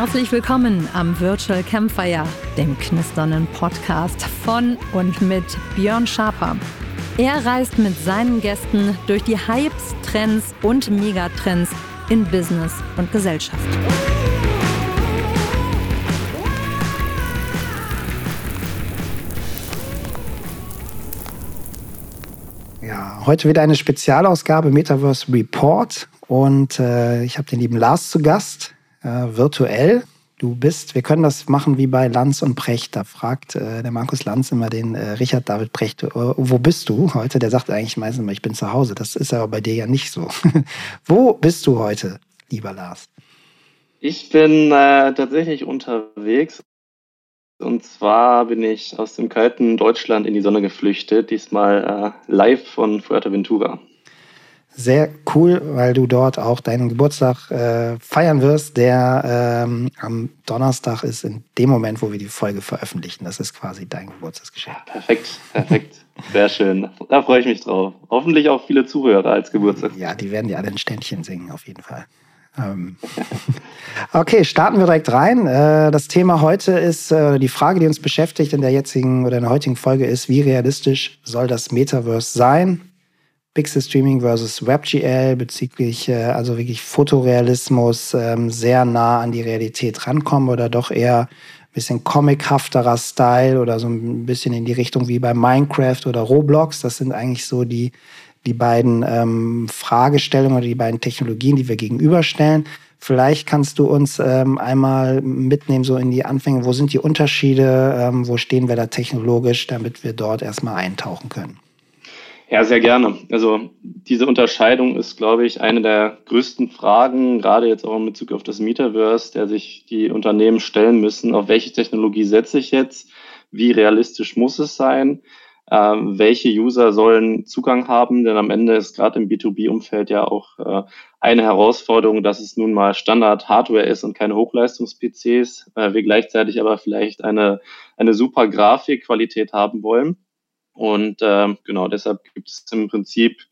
Herzlich willkommen am Virtual Campfire, dem knisternden Podcast von und mit Björn Schaper. Er reist mit seinen Gästen durch die Hypes, Trends und Megatrends in Business und Gesellschaft. Ja, heute wieder eine Spezialausgabe Metaverse Report und äh, ich habe den lieben Lars zu Gast äh, virtuell. Du bist, wir können das machen wie bei Lanz und Precht. Da fragt äh, der Markus Lanz immer den äh, Richard David Precht, äh, wo bist du heute? Der sagt eigentlich meistens immer, ich bin zu Hause. Das ist aber bei dir ja nicht so. wo bist du heute, lieber Lars? Ich bin äh, tatsächlich unterwegs. Und zwar bin ich aus dem kalten Deutschland in die Sonne geflüchtet, diesmal äh, live von Fuerteventura sehr cool, weil du dort auch deinen Geburtstag äh, feiern wirst, der ähm, am Donnerstag ist, in dem Moment, wo wir die Folge veröffentlichen. Das ist quasi dein Geburtstagsgeschenk. Ja, perfekt, perfekt. Sehr schön. Da freue ich mich drauf. Hoffentlich auch viele Zuhörer als Geburtstag. Ja, die werden dir alle ein Ständchen singen, auf jeden Fall. Ähm, okay, starten wir direkt rein. Äh, das Thema heute ist, äh, die Frage, die uns beschäftigt in der jetzigen oder in der heutigen Folge ist, wie realistisch soll das Metaverse sein? Pixel Streaming versus WebGL bezüglich äh, also wirklich Fotorealismus ähm, sehr nah an die Realität rankommen oder doch eher ein bisschen comichafterer Style oder so ein bisschen in die Richtung wie bei Minecraft oder Roblox. Das sind eigentlich so die, die beiden ähm, Fragestellungen oder die beiden Technologien, die wir gegenüberstellen. Vielleicht kannst du uns ähm, einmal mitnehmen, so in die Anfänge. Wo sind die Unterschiede? Ähm, wo stehen wir da technologisch, damit wir dort erstmal eintauchen können? Ja, sehr gerne. Also diese Unterscheidung ist, glaube ich, eine der größten Fragen, gerade jetzt auch in Bezug auf das Metaverse, der sich die Unternehmen stellen müssen. Auf welche Technologie setze ich jetzt? Wie realistisch muss es sein? Ähm, welche User sollen Zugang haben? Denn am Ende ist gerade im B2B-Umfeld ja auch äh, eine Herausforderung, dass es nun mal Standard-Hardware ist und keine Hochleistungs-PCs, äh, wir gleichzeitig aber vielleicht eine, eine super Grafikqualität haben wollen. Und äh, genau deshalb gibt es im Prinzip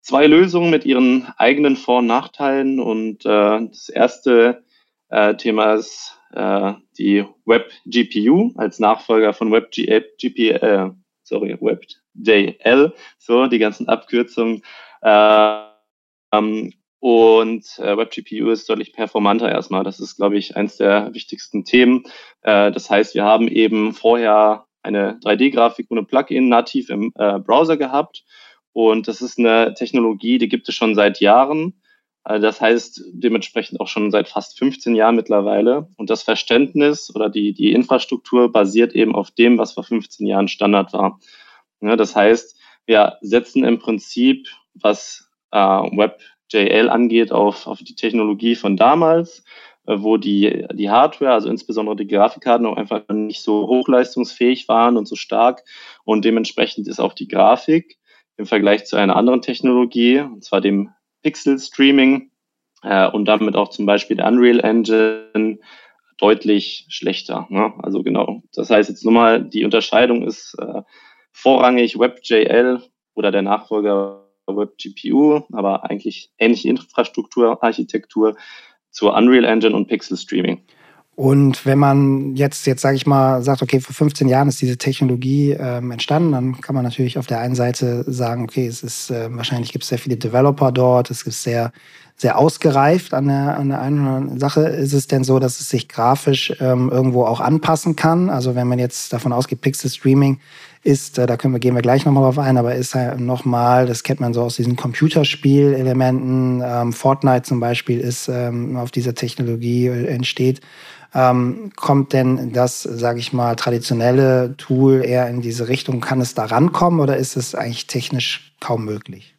zwei Lösungen mit ihren eigenen Vor- und Nachteilen. Und äh, das erste äh, Thema ist äh, die Web GPU als Nachfolger von Web GPL, äh, sorry, WebJL, so die ganzen Abkürzungen. Äh, ähm, und äh, WebGPU ist deutlich performanter erstmal. Das ist, glaube ich, eins der wichtigsten Themen. Äh, das heißt, wir haben eben vorher eine 3D-Grafik ohne Plugin nativ im äh, Browser gehabt. Und das ist eine Technologie, die gibt es schon seit Jahren. Äh, das heißt dementsprechend auch schon seit fast 15 Jahren mittlerweile. Und das Verständnis oder die, die Infrastruktur basiert eben auf dem, was vor 15 Jahren Standard war. Ja, das heißt, wir setzen im Prinzip, was äh, WebJL angeht, auf, auf die Technologie von damals wo die, die Hardware, also insbesondere die Grafikkarten, auch einfach nicht so hochleistungsfähig waren und so stark. Und dementsprechend ist auch die Grafik im Vergleich zu einer anderen Technologie, und zwar dem Pixel Streaming äh, und damit auch zum Beispiel der Unreal Engine, deutlich schlechter. Ne? Also genau. Das heißt jetzt nur mal, die Unterscheidung ist äh, vorrangig WebJL oder der Nachfolger WebGPU, aber eigentlich ähnliche Infrastrukturarchitektur zur Unreal Engine und Pixel Streaming. Und wenn man jetzt, jetzt sage ich mal, sagt, okay, vor 15 Jahren ist diese Technologie ähm, entstanden, dann kann man natürlich auf der einen Seite sagen, okay, es ist äh, wahrscheinlich gibt es sehr viele Developer dort, es ist sehr sehr ausgereift an der, an der einen oder anderen Sache. Ist es denn so, dass es sich grafisch ähm, irgendwo auch anpassen kann? Also wenn man jetzt davon ausgeht, Pixel Streaming ist, äh, da können wir, gehen wir gleich nochmal drauf ein, aber ist halt nochmal, das kennt man so aus diesen Computerspielelementen, ähm, Fortnite zum Beispiel ist ähm, auf dieser Technologie äh, entsteht. Ähm, kommt denn das, sage ich mal, traditionelle Tool eher in diese Richtung? Kann es da rankommen oder ist es eigentlich technisch kaum möglich?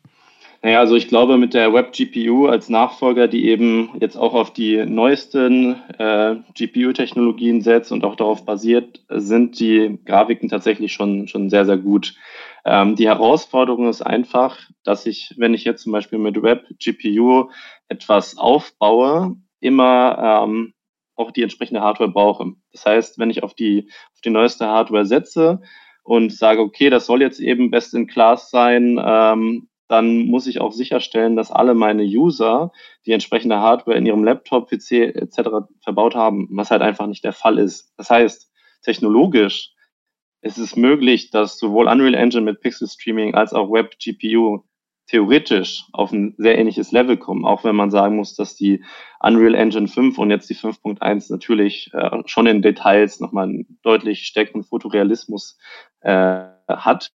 Naja, also ich glaube, mit der Web-GPU als Nachfolger, die eben jetzt auch auf die neuesten äh, GPU-Technologien setzt und auch darauf basiert, sind die Grafiken tatsächlich schon, schon sehr, sehr gut. Ähm, die Herausforderung ist einfach, dass ich, wenn ich jetzt zum Beispiel mit Web-GPU etwas aufbaue, immer ähm, auch die entsprechende Hardware brauche. Das heißt, wenn ich auf die, auf die neueste Hardware setze und sage, okay, das soll jetzt eben best in class sein, ähm, dann muss ich auch sicherstellen, dass alle meine User die entsprechende Hardware in ihrem Laptop, PC etc. verbaut haben, was halt einfach nicht der Fall ist. Das heißt, technologisch ist es möglich, dass sowohl Unreal Engine mit Pixel Streaming als auch Web GPU theoretisch auf ein sehr ähnliches Level kommen, auch wenn man sagen muss, dass die Unreal Engine 5 und jetzt die 5.1 natürlich äh, schon in Details nochmal einen deutlich stärkeren Fotorealismus äh, hat.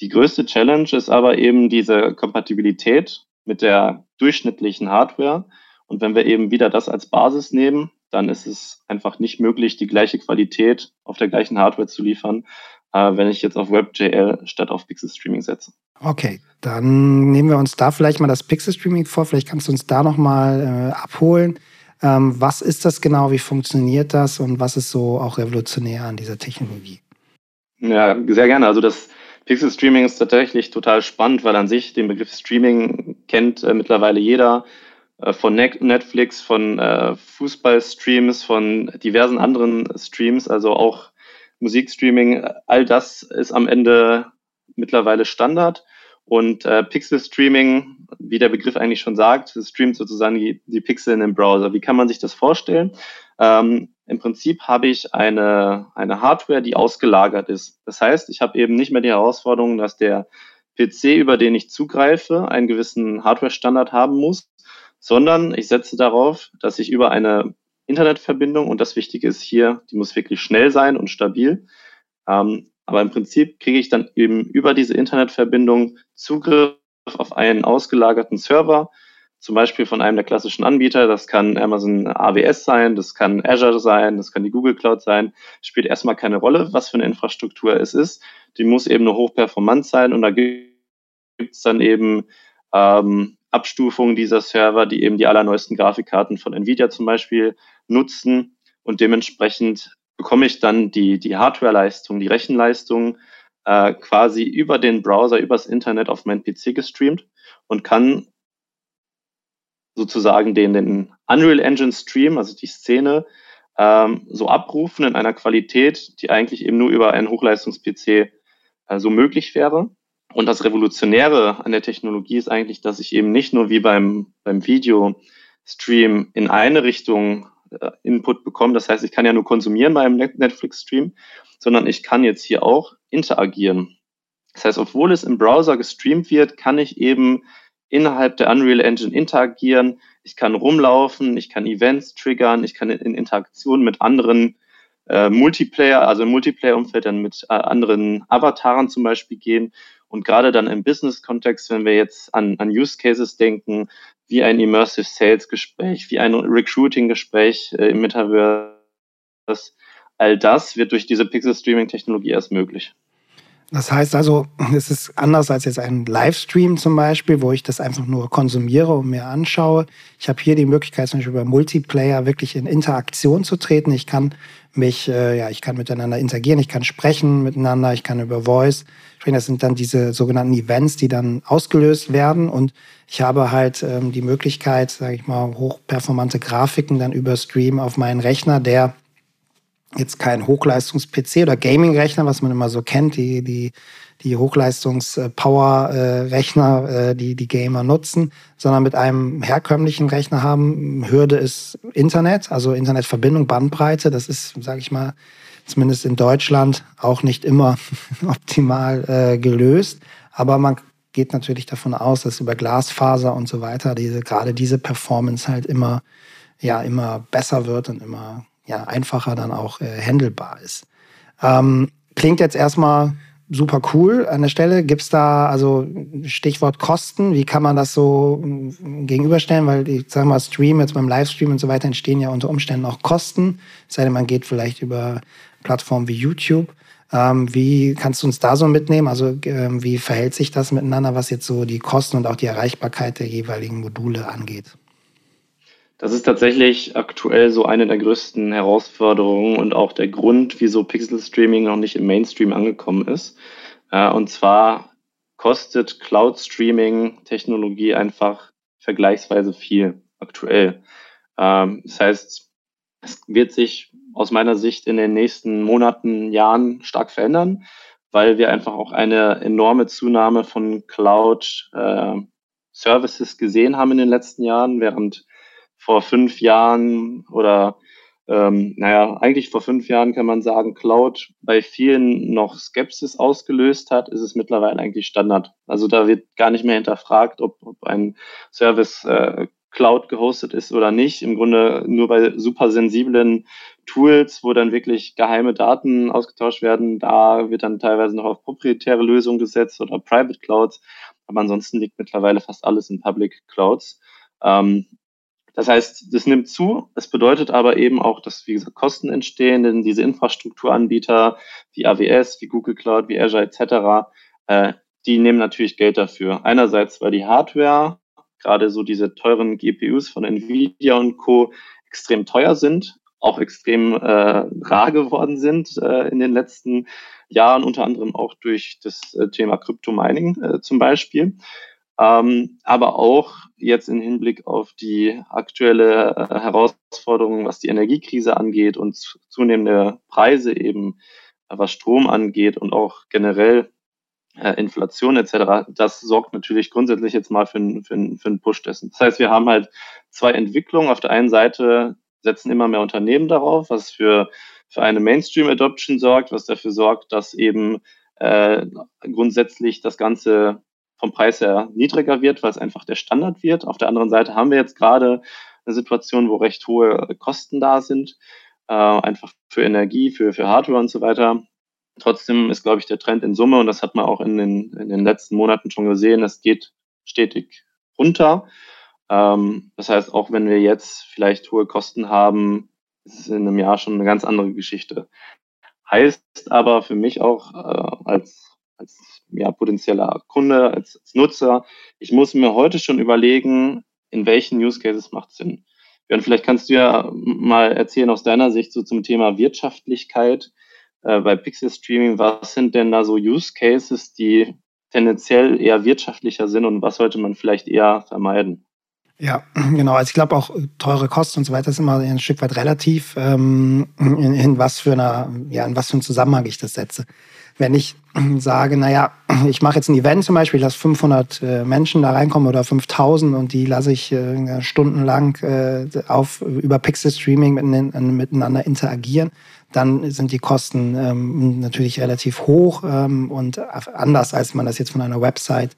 Die größte Challenge ist aber eben diese Kompatibilität mit der durchschnittlichen Hardware. Und wenn wir eben wieder das als Basis nehmen, dann ist es einfach nicht möglich, die gleiche Qualität auf der gleichen Hardware zu liefern, äh, wenn ich jetzt auf WebGL statt auf Pixel Streaming setze. Okay, dann nehmen wir uns da vielleicht mal das Pixel Streaming vor. Vielleicht kannst du uns da nochmal äh, abholen. Ähm, was ist das genau? Wie funktioniert das? Und was ist so auch revolutionär an dieser Technologie? Ja, sehr gerne. Also das Pixel Streaming ist tatsächlich total spannend, weil an sich den Begriff Streaming kennt äh, mittlerweile jeder äh, von Netflix, von äh, Fußballstreams, von diversen anderen Streams, also auch Musikstreaming. All das ist am Ende mittlerweile Standard. Und äh, Pixel Streaming, wie der Begriff eigentlich schon sagt, streamt sozusagen die, die Pixel in den Browser. Wie kann man sich das vorstellen? Ähm, Im Prinzip habe ich eine, eine Hardware, die ausgelagert ist. Das heißt, ich habe eben nicht mehr die Herausforderung, dass der PC, über den ich zugreife, einen gewissen Hardware-Standard haben muss, sondern ich setze darauf, dass ich über eine Internetverbindung, und das Wichtige ist hier, die muss wirklich schnell sein und stabil, ähm, aber im Prinzip kriege ich dann eben über diese Internetverbindung Zugriff auf einen ausgelagerten Server, zum Beispiel von einem der klassischen Anbieter. Das kann Amazon AWS sein, das kann Azure sein, das kann die Google Cloud sein. Spielt erstmal keine Rolle, was für eine Infrastruktur es ist. Die muss eben nur hochperformant sein und da gibt es dann eben ähm, Abstufungen dieser Server, die eben die allerneuesten Grafikkarten von Nvidia zum Beispiel nutzen und dementsprechend bekomme ich dann die, die Hardware-Leistung, die Rechenleistung äh, quasi über den Browser, übers Internet auf meinen PC gestreamt und kann sozusagen den, den Unreal Engine Stream, also die Szene, ähm, so abrufen in einer Qualität, die eigentlich eben nur über einen Hochleistungs-PC äh, so möglich wäre. Und das Revolutionäre an der Technologie ist eigentlich, dass ich eben nicht nur wie beim, beim Video-Stream in eine Richtung äh, Input bekomme. Das heißt, ich kann ja nur konsumieren beim Netflix-Stream, sondern ich kann jetzt hier auch interagieren. Das heißt, obwohl es im Browser gestreamt wird, kann ich eben innerhalb der Unreal Engine interagieren. Ich kann rumlaufen, ich kann Events triggern, ich kann in Interaktion mit anderen äh, Multiplayer, also im Multiplayer-Umfeld dann mit äh, anderen Avataren zum Beispiel gehen. Und gerade dann im Business-Kontext, wenn wir jetzt an, an Use Cases denken, wie ein Immersive Sales Gespräch, wie ein Recruiting Gespräch äh, im Metaverse, all das wird durch diese Pixel Streaming Technologie erst möglich. Das heißt also, es ist anders als jetzt ein Livestream zum Beispiel, wo ich das einfach nur konsumiere und mir anschaue. Ich habe hier die Möglichkeit, zum Beispiel über Multiplayer wirklich in Interaktion zu treten. Ich kann mich, äh, ja, ich kann miteinander interagieren, ich kann sprechen miteinander, ich kann über Voice sprechen. Das sind dann diese sogenannten Events, die dann ausgelöst werden. Und ich habe halt ähm, die Möglichkeit, sage ich mal, hochperformante Grafiken dann über Stream auf meinen Rechner, der jetzt kein Hochleistungs-PC oder Gaming-Rechner, was man immer so kennt, die, die, die Hochleistungs-Power-Rechner, äh, die die Gamer nutzen, sondern mit einem herkömmlichen Rechner haben. Hürde ist Internet, also Internetverbindung, Bandbreite. Das ist, sage ich mal, zumindest in Deutschland auch nicht immer optimal äh, gelöst. Aber man geht natürlich davon aus, dass über Glasfaser und so weiter diese, gerade diese Performance halt immer, ja, immer besser wird und immer ja, einfacher dann auch äh, handelbar ist. Ähm, klingt jetzt erstmal super cool an der Stelle. Gibt es da, also Stichwort Kosten, wie kann man das so mm, gegenüberstellen? Weil ich sage mal, Stream, jetzt beim Livestream und so weiter entstehen ja unter Umständen auch Kosten. Sei denn, man geht vielleicht über Plattformen wie YouTube. Ähm, wie kannst du uns da so mitnehmen? Also ähm, wie verhält sich das miteinander, was jetzt so die Kosten und auch die Erreichbarkeit der jeweiligen Module angeht? Das ist tatsächlich aktuell so eine der größten Herausforderungen und auch der Grund, wieso Pixel Streaming noch nicht im Mainstream angekommen ist. Äh, und zwar kostet Cloud Streaming Technologie einfach vergleichsweise viel aktuell. Ähm, das heißt, es wird sich aus meiner Sicht in den nächsten Monaten, Jahren stark verändern. weil wir einfach auch eine enorme Zunahme von Cloud äh, Services gesehen haben in den letzten Jahren, während vor fünf Jahren oder ähm, naja, eigentlich vor fünf Jahren kann man sagen, Cloud bei vielen noch Skepsis ausgelöst hat, ist es mittlerweile eigentlich Standard. Also da wird gar nicht mehr hinterfragt, ob, ob ein Service äh, Cloud gehostet ist oder nicht. Im Grunde nur bei super sensiblen Tools, wo dann wirklich geheime Daten ausgetauscht werden, da wird dann teilweise noch auf proprietäre Lösungen gesetzt oder Private Clouds. Aber ansonsten liegt mittlerweile fast alles in Public Clouds. Ähm, das heißt, das nimmt zu. Es bedeutet aber eben auch, dass, wie gesagt, Kosten entstehen, denn diese Infrastrukturanbieter wie AWS, wie Google Cloud, wie Azure etc., äh, die nehmen natürlich Geld dafür. Einerseits, weil die Hardware, gerade so diese teuren GPUs von Nvidia und Co., extrem teuer sind, auch extrem äh, rar geworden sind äh, in den letzten Jahren, unter anderem auch durch das äh, Thema Crypto-Mining äh, zum Beispiel. Ähm, aber auch jetzt im Hinblick auf die aktuelle äh, Herausforderung, was die Energiekrise angeht und zunehmende Preise eben, äh, was Strom angeht und auch generell äh, Inflation etc., das sorgt natürlich grundsätzlich jetzt mal für, für, für einen Push dessen. Das heißt, wir haben halt zwei Entwicklungen. Auf der einen Seite setzen immer mehr Unternehmen darauf, was für, für eine Mainstream-Adoption sorgt, was dafür sorgt, dass eben äh, grundsätzlich das Ganze vom Preis her niedriger wird, weil es einfach der Standard wird. Auf der anderen Seite haben wir jetzt gerade eine Situation, wo recht hohe Kosten da sind, äh, einfach für Energie, für, für Hardware und so weiter. Trotzdem ist, glaube ich, der Trend in Summe, und das hat man auch in den, in den letzten Monaten schon gesehen, es geht stetig runter. Ähm, das heißt, auch wenn wir jetzt vielleicht hohe Kosten haben, ist es in einem Jahr schon eine ganz andere Geschichte. Heißt aber für mich auch äh, als als ja, potenzieller Kunde, als, als Nutzer. Ich muss mir heute schon überlegen, in welchen Use Cases macht Sinn. Björn, vielleicht kannst du ja mal erzählen aus deiner Sicht so zum Thema Wirtschaftlichkeit äh, bei Pixel Streaming. Was sind denn da so Use Cases, die tendenziell eher wirtschaftlicher sind und was sollte man vielleicht eher vermeiden? Ja, genau. Also ich glaube auch teure Kosten und so weiter ist immer ein Stück weit relativ, ähm, in, in, was für einer, ja, in was für einen Zusammenhang ich das setze wenn ich sage, naja, ich mache jetzt ein Event zum Beispiel, lasse 500 äh, Menschen da reinkommen oder 5000 und die lasse ich äh, stundenlang äh, auf, über Pixel Streaming miteinander interagieren, dann sind die Kosten ähm, natürlich relativ hoch ähm, und anders, als man das jetzt von einer Website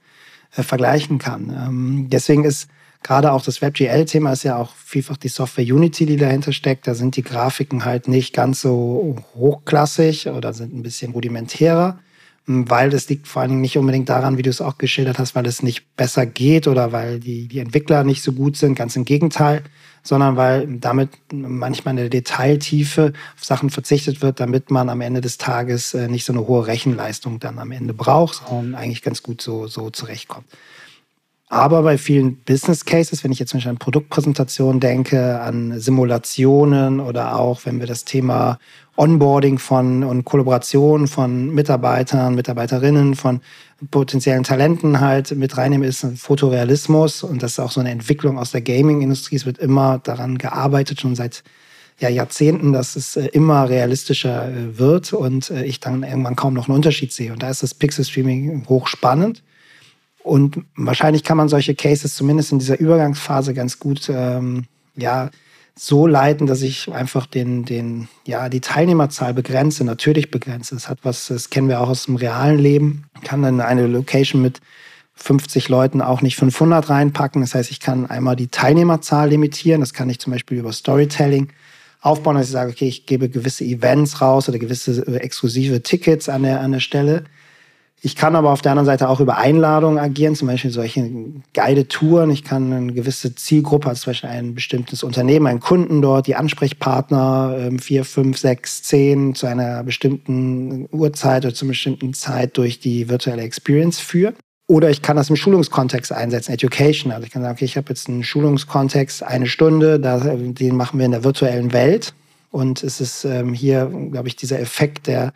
äh, vergleichen kann. Ähm, deswegen ist gerade auch das WebGL-Thema ist ja auch vielfach die Software Unity, die dahinter steckt. Da sind die Grafiken halt nicht ganz so hochklassig oder sind ein bisschen rudimentärer, weil das liegt vor allen Dingen nicht unbedingt daran, wie du es auch geschildert hast, weil es nicht besser geht oder weil die, die Entwickler nicht so gut sind, ganz im Gegenteil, sondern weil damit manchmal in der Detailtiefe auf Sachen verzichtet wird, damit man am Ende des Tages äh, nicht so eine hohe Rechenleistung dann am Ende braucht, sondern eigentlich ganz gut so, so zurechtkommt. Aber bei vielen Business Cases, wenn ich jetzt zum Beispiel an Produktpräsentationen denke, an Simulationen oder auch wenn wir das Thema Onboarding von und Kollaboration von Mitarbeitern, Mitarbeiterinnen, von potenziellen Talenten halt mit reinnehmen, ist ein Fotorealismus und das ist auch so eine Entwicklung aus der Gaming-Industrie. Es wird immer daran gearbeitet, schon seit ja, Jahrzehnten, dass es äh, immer realistischer äh, wird und äh, ich dann irgendwann kaum noch einen Unterschied sehe. Und da ist das Pixel Streaming hochspannend. Und wahrscheinlich kann man solche Cases zumindest in dieser Übergangsphase ganz gut ähm, ja, so leiten, dass ich einfach den, den, ja, die Teilnehmerzahl begrenze, natürlich begrenze. Das hat was, das kennen wir auch aus dem realen Leben. Ich kann dann eine Location mit 50 Leuten auch nicht 500 reinpacken. Das heißt, ich kann einmal die Teilnehmerzahl limitieren. Das kann ich zum Beispiel über Storytelling aufbauen, dass ich sage, okay, ich gebe gewisse Events raus oder gewisse äh, exklusive Tickets an der, an der Stelle. Ich kann aber auf der anderen Seite auch über Einladungen agieren, zum Beispiel solche Guided-Touren. Ich kann eine gewisse Zielgruppe, also zum Beispiel ein bestimmtes Unternehmen, einen Kunden dort, die Ansprechpartner, ähm, vier, fünf, sechs, zehn zu einer bestimmten Uhrzeit oder zu einer bestimmten Zeit durch die virtuelle Experience führen. Oder ich kann das im Schulungskontext einsetzen, Education. Also ich kann sagen, okay, ich habe jetzt einen Schulungskontext, eine Stunde, den machen wir in der virtuellen Welt. Und es ist ähm, hier, glaube ich, dieser Effekt der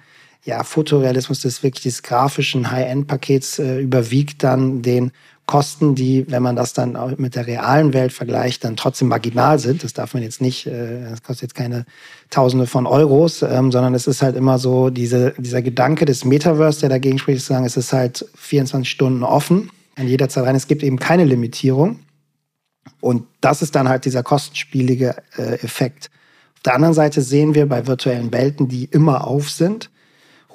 ja, Fotorealismus des wirklich des grafischen High-End-Pakets äh, überwiegt dann den Kosten, die, wenn man das dann auch mit der realen Welt vergleicht, dann trotzdem marginal sind. Das darf man jetzt nicht, äh, das kostet jetzt keine Tausende von Euros, ähm, sondern es ist halt immer so diese, dieser Gedanke des Metaverse, der dagegen spricht, zu sagen, es ist halt 24 Stunden offen, an jeder Zeit rein. Es gibt eben keine Limitierung. Und das ist dann halt dieser kostenspielige äh, Effekt. Auf der anderen Seite sehen wir bei virtuellen Welten, die immer auf sind,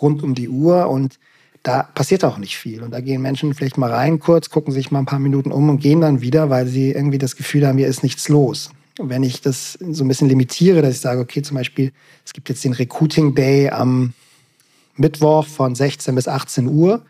rund um die Uhr und da passiert auch nicht viel. Und da gehen Menschen vielleicht mal rein kurz, gucken sich mal ein paar Minuten um und gehen dann wieder, weil sie irgendwie das Gefühl haben, hier ist nichts los. Und wenn ich das so ein bisschen limitiere, dass ich sage, okay, zum Beispiel, es gibt jetzt den Recruiting Day am Mittwoch von 16 bis 18 Uhr.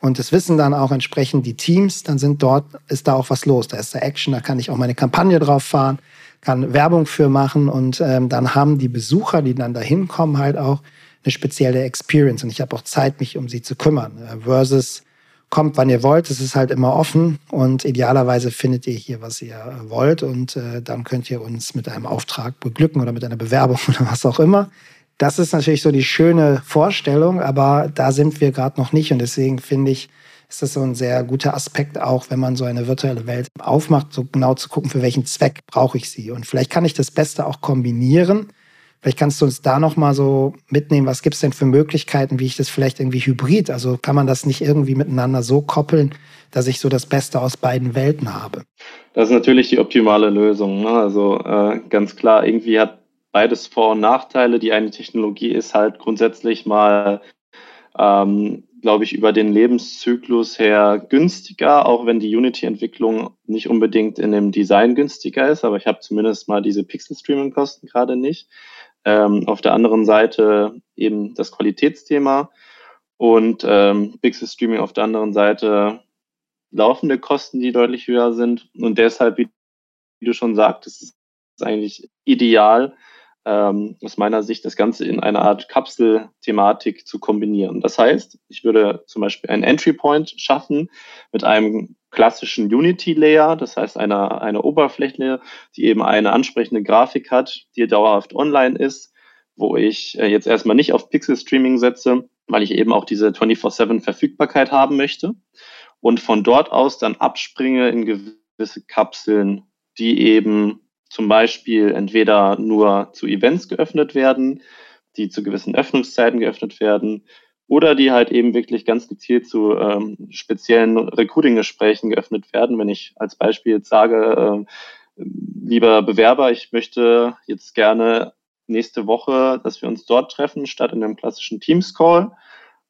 Und das wissen dann auch entsprechend die Teams, dann sind dort, ist da auch was los. Da ist da Action, da kann ich auch meine Kampagne drauf fahren, kann Werbung für machen und ähm, dann haben die Besucher, die dann da hinkommen, halt auch eine spezielle Experience und ich habe auch Zeit, mich um sie zu kümmern. Äh, versus kommt, wann ihr wollt, es ist halt immer offen und idealerweise findet ihr hier, was ihr äh, wollt und äh, dann könnt ihr uns mit einem Auftrag beglücken oder mit einer Bewerbung oder was auch immer. Das ist natürlich so die schöne Vorstellung, aber da sind wir gerade noch nicht und deswegen finde ich, ist das so ein sehr guter Aspekt auch, wenn man so eine virtuelle Welt aufmacht, so genau zu gucken, für welchen Zweck brauche ich sie. Und vielleicht kann ich das Beste auch kombinieren Vielleicht kannst du uns da noch mal so mitnehmen, was gibt es denn für Möglichkeiten, wie ich das vielleicht irgendwie hybrid, also kann man das nicht irgendwie miteinander so koppeln, dass ich so das Beste aus beiden Welten habe? Das ist natürlich die optimale Lösung. Ne? Also äh, ganz klar, irgendwie hat beides Vor- und Nachteile. Die eine Technologie ist halt grundsätzlich mal, ähm, glaube ich, über den Lebenszyklus her günstiger, auch wenn die Unity-Entwicklung nicht unbedingt in dem Design günstiger ist. Aber ich habe zumindest mal diese Pixel-Streaming-Kosten gerade nicht. Ähm, auf der anderen Seite eben das Qualitätsthema und ähm, Pixel Streaming auf der anderen Seite laufende Kosten, die deutlich höher sind. Und deshalb, wie, du schon sagtest, ist es eigentlich ideal, ähm, aus meiner Sicht das Ganze in eine Art Kapselthematik zu kombinieren. Das heißt, ich würde zum Beispiel einen Entry Point schaffen mit einem klassischen Unity-Layer, das heißt eine, eine Oberfläche, die eben eine ansprechende Grafik hat, die dauerhaft online ist, wo ich äh, jetzt erstmal nicht auf Pixel-Streaming setze, weil ich eben auch diese 24-7-Verfügbarkeit haben möchte und von dort aus dann abspringe in gewisse Kapseln, die eben zum Beispiel entweder nur zu Events geöffnet werden, die zu gewissen Öffnungszeiten geöffnet werden oder die halt eben wirklich ganz gezielt zu ähm, speziellen Recruiting-Gesprächen geöffnet werden. Wenn ich als Beispiel jetzt sage, äh, lieber Bewerber, ich möchte jetzt gerne nächste Woche, dass wir uns dort treffen, statt in einem klassischen Teams-Call.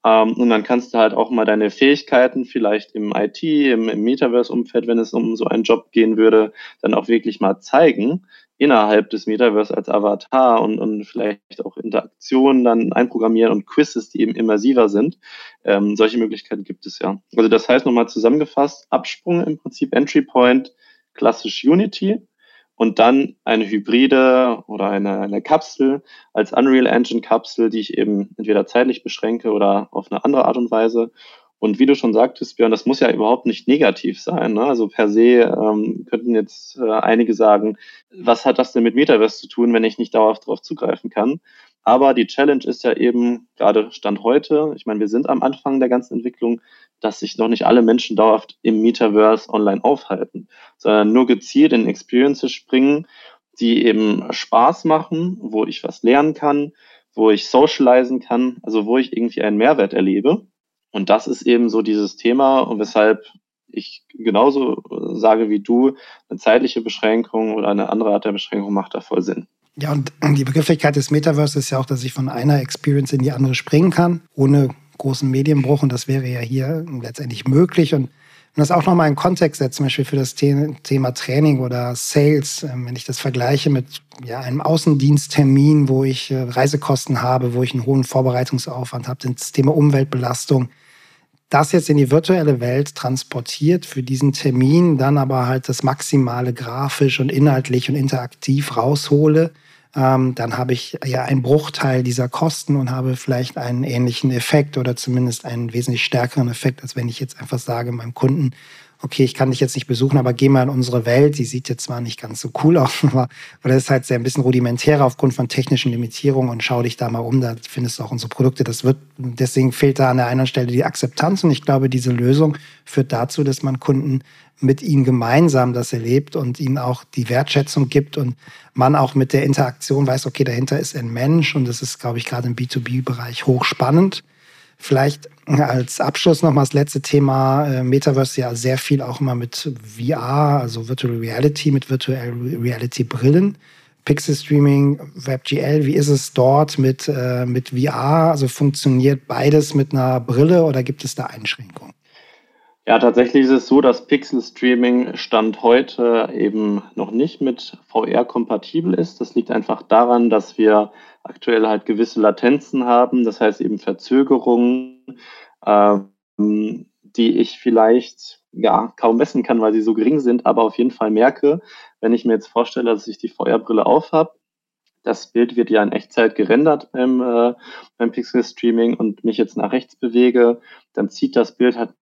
Ähm, und dann kannst du halt auch mal deine Fähigkeiten vielleicht im IT, im, im Metaverse-Umfeld, wenn es um so einen Job gehen würde, dann auch wirklich mal zeigen innerhalb des Metaverse als Avatar und, und vielleicht auch Interaktionen dann einprogrammieren und Quizzes, die eben immersiver sind. Ähm, solche Möglichkeiten gibt es ja. Also das heißt nochmal zusammengefasst, Absprung im Prinzip, Entry Point, klassisch Unity und dann eine Hybride oder eine, eine Kapsel als Unreal Engine Kapsel, die ich eben entweder zeitlich beschränke oder auf eine andere Art und Weise und wie du schon sagtest, Björn, das muss ja überhaupt nicht negativ sein. Ne? Also per se ähm, könnten jetzt äh, einige sagen, was hat das denn mit Metaverse zu tun, wenn ich nicht dauerhaft darauf zugreifen kann? Aber die Challenge ist ja eben, gerade Stand heute, ich meine, wir sind am Anfang der ganzen Entwicklung, dass sich noch nicht alle Menschen dauerhaft im Metaverse online aufhalten, sondern nur gezielt in Experiences springen, die eben Spaß machen, wo ich was lernen kann, wo ich socialisen kann, also wo ich irgendwie einen Mehrwert erlebe. Und das ist eben so dieses Thema und weshalb ich genauso sage wie du, eine zeitliche Beschränkung oder eine andere Art der Beschränkung macht da voll Sinn. Ja, und die Begrifflichkeit des Metaverse ist ja auch, dass ich von einer Experience in die andere springen kann, ohne großen Medienbruch. Und das wäre ja hier letztendlich möglich. Und und das auch nochmal in Kontext setzt, zum Beispiel für das Thema Training oder Sales, ähm, wenn ich das vergleiche mit ja, einem Außendiensttermin, wo ich äh, Reisekosten habe, wo ich einen hohen Vorbereitungsaufwand habe, das Thema Umweltbelastung, das jetzt in die virtuelle Welt transportiert für diesen Termin, dann aber halt das Maximale grafisch und inhaltlich und interaktiv raushole, ähm, dann habe ich ja einen Bruchteil dieser Kosten und habe vielleicht einen ähnlichen Effekt oder zumindest einen wesentlich stärkeren Effekt, als wenn ich jetzt einfach sage, meinem Kunden okay, ich kann dich jetzt nicht besuchen, aber geh mal in unsere Welt. Die sieht jetzt zwar nicht ganz so cool aus, aber oder ist halt sehr ein bisschen rudimentärer aufgrund von technischen Limitierungen und schau dich da mal um, da findest du auch unsere Produkte. Das wird, deswegen fehlt da an der einen Stelle die Akzeptanz und ich glaube, diese Lösung führt dazu, dass man Kunden mit ihnen gemeinsam das erlebt und ihnen auch die Wertschätzung gibt und man auch mit der Interaktion weiß, okay, dahinter ist ein Mensch und das ist, glaube ich, gerade im B2B-Bereich hochspannend. Vielleicht als Abschluss noch mal das letzte Thema äh, Metaverse ja sehr viel auch immer mit VR, also Virtual Reality, mit Virtual Reality Brillen. Pixel Streaming, WebGL, wie ist es dort mit, äh, mit VR? Also funktioniert beides mit einer Brille oder gibt es da Einschränkungen? Ja, tatsächlich ist es so, dass Pixel Streaming Stand heute eben noch nicht mit VR kompatibel ist. Das liegt einfach daran, dass wir aktuell halt gewisse Latenzen haben, das heißt eben Verzögerungen, ähm, die ich vielleicht ja kaum messen kann, weil sie so gering sind, aber auf jeden Fall merke, wenn ich mir jetzt vorstelle, dass ich die VR-Brille aufhab, das Bild wird ja in Echtzeit gerendert beim, äh, beim Pixel Streaming und mich jetzt nach rechts bewege, dann zieht das Bild halt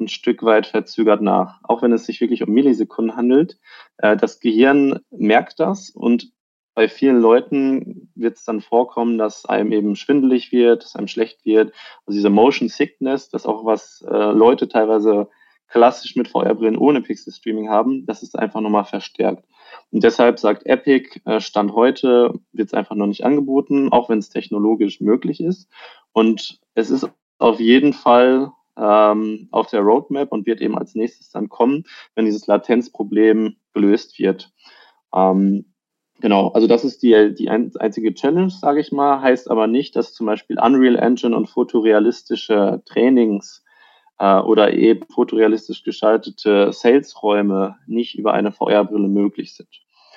ein Stück weit verzögert nach. Auch wenn es sich wirklich um Millisekunden handelt. Äh, das Gehirn merkt das und bei vielen Leuten wird es dann vorkommen, dass einem eben schwindelig wird, dass einem schlecht wird. Also diese Motion Sickness, das auch was äh, Leute teilweise klassisch mit VR-Brillen ohne Pixel-Streaming haben, das ist einfach nochmal verstärkt. Und deshalb sagt Epic, äh, Stand heute wird es einfach noch nicht angeboten, auch wenn es technologisch möglich ist. Und es ist auf jeden Fall ähm, auf der Roadmap und wird eben als nächstes dann kommen, wenn dieses Latenzproblem gelöst wird. Ähm, Genau, also das ist die, die einzige Challenge, sage ich mal, heißt aber nicht, dass zum Beispiel Unreal Engine und fotorealistische Trainings äh, oder eben fotorealistisch geschaltete Sales-Räume nicht über eine VR-Brille möglich sind.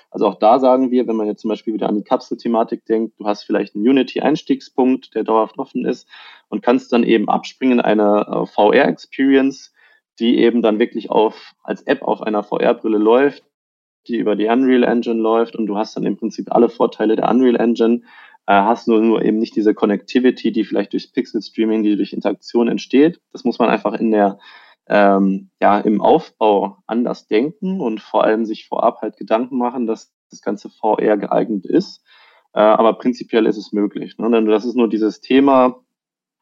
Also auch da sagen wir, wenn man jetzt zum Beispiel wieder an die Kapselthematik denkt, du hast vielleicht einen Unity-Einstiegspunkt, der dauerhaft offen ist und kannst dann eben abspringen in eine äh, VR-Experience, die eben dann wirklich auf, als App auf einer VR-Brille läuft, die über die Unreal Engine läuft und du hast dann im Prinzip alle Vorteile der Unreal Engine, äh, hast nur, nur eben nicht diese Connectivity, die vielleicht durch Pixel Streaming, die durch Interaktion entsteht. Das muss man einfach in der ähm, ja, im Aufbau anders denken und vor allem sich vorab halt Gedanken machen, dass das ganze VR geeignet ist. Äh, aber prinzipiell ist es möglich. Ne? Das ist nur dieses Thema,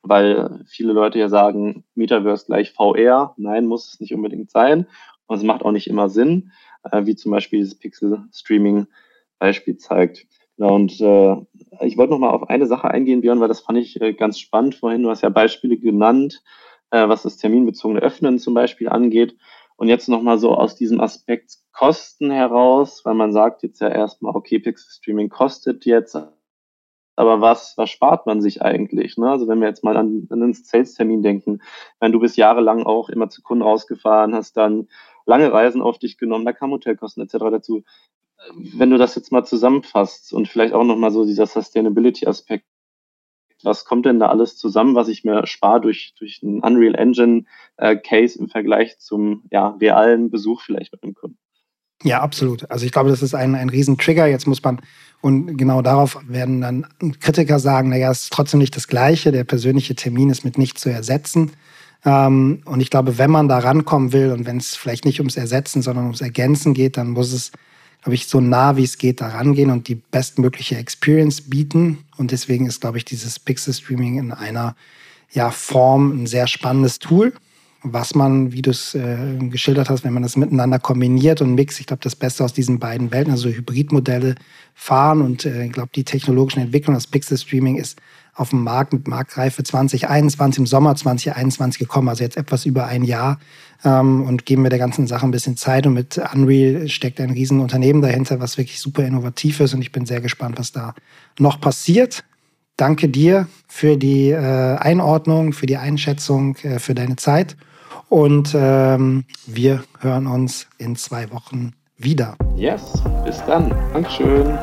weil viele Leute ja sagen, Metaverse gleich VR. Nein, muss es nicht unbedingt sein. Und es macht auch nicht immer Sinn äh, wie zum Beispiel dieses Pixel-Streaming-Beispiel zeigt. Genau, und äh, ich wollte noch mal auf eine Sache eingehen, Björn, weil das fand ich äh, ganz spannend vorhin. Du hast ja Beispiele genannt, äh, was das terminbezogene Öffnen zum Beispiel angeht. Und jetzt noch mal so aus diesem Aspekt Kosten heraus, weil man sagt jetzt ja erstmal, okay, Pixel Streaming kostet jetzt, aber was, was spart man sich eigentlich? Ne? Also wenn wir jetzt mal an, an den Sales-Termin denken, wenn du bist jahrelang auch immer zu Kunden rausgefahren, hast dann lange Reisen auf dich genommen, da kamen Hotelkosten etc. dazu. Wenn du das jetzt mal zusammenfasst und vielleicht auch nochmal so dieser Sustainability-Aspekt, was kommt denn da alles zusammen, was ich mir spare durch, durch einen Unreal Engine äh, Case im Vergleich zum ja, realen Besuch vielleicht mit dem Kunden? Ja, absolut. Also ich glaube, das ist ein, ein Riesentrigger. Jetzt muss man, und genau darauf werden dann Kritiker sagen, naja, es ist trotzdem nicht das Gleiche. Der persönliche Termin ist mit nichts zu ersetzen. Ähm, und ich glaube, wenn man da rankommen will und wenn es vielleicht nicht ums Ersetzen, sondern ums Ergänzen geht, dann muss es, glaube ich, so nah wie es geht da rangehen und die bestmögliche Experience bieten. Und deswegen ist, glaube ich, dieses Pixel Streaming in einer ja, Form ein sehr spannendes Tool was man, wie du es äh, geschildert hast, wenn man das miteinander kombiniert und mixt, ich glaube, das Beste aus diesen beiden Welten, also Hybridmodelle fahren und äh, ich glaube, die technologischen Entwicklungen, das Pixel Streaming ist auf dem Markt mit Marktreife 2021 im Sommer 2021 gekommen, also jetzt etwas über ein Jahr. Ähm, und geben wir der ganzen Sache ein bisschen Zeit. Und mit Unreal steckt ein Riesenunternehmen dahinter, was wirklich super innovativ ist. Und ich bin sehr gespannt, was da noch passiert. Danke dir für die äh, Einordnung, für die Einschätzung, äh, für deine Zeit. Und ähm, wir hören uns in zwei Wochen wieder. Yes, bis dann. Dankeschön.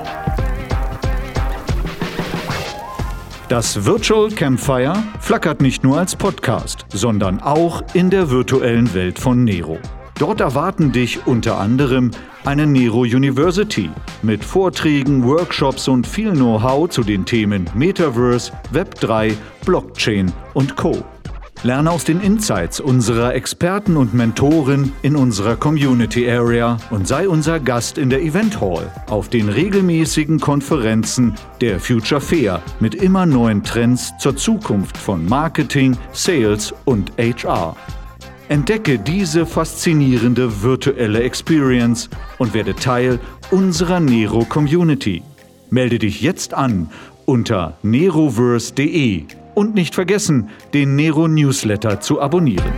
Das Virtual Campfire flackert nicht nur als Podcast, sondern auch in der virtuellen Welt von Nero. Dort erwarten dich unter anderem eine Nero University mit Vorträgen, Workshops und viel Know-how zu den Themen Metaverse, Web3, Blockchain und Co. Lerne aus den Insights unserer Experten und Mentoren in unserer Community Area und sei unser Gast in der Event Hall auf den regelmäßigen Konferenzen der Future Fair mit immer neuen Trends zur Zukunft von Marketing, Sales und HR. Entdecke diese faszinierende virtuelle Experience und werde Teil unserer Nero Community. Melde dich jetzt an unter neroverse.de und nicht vergessen, den Nero Newsletter zu abonnieren.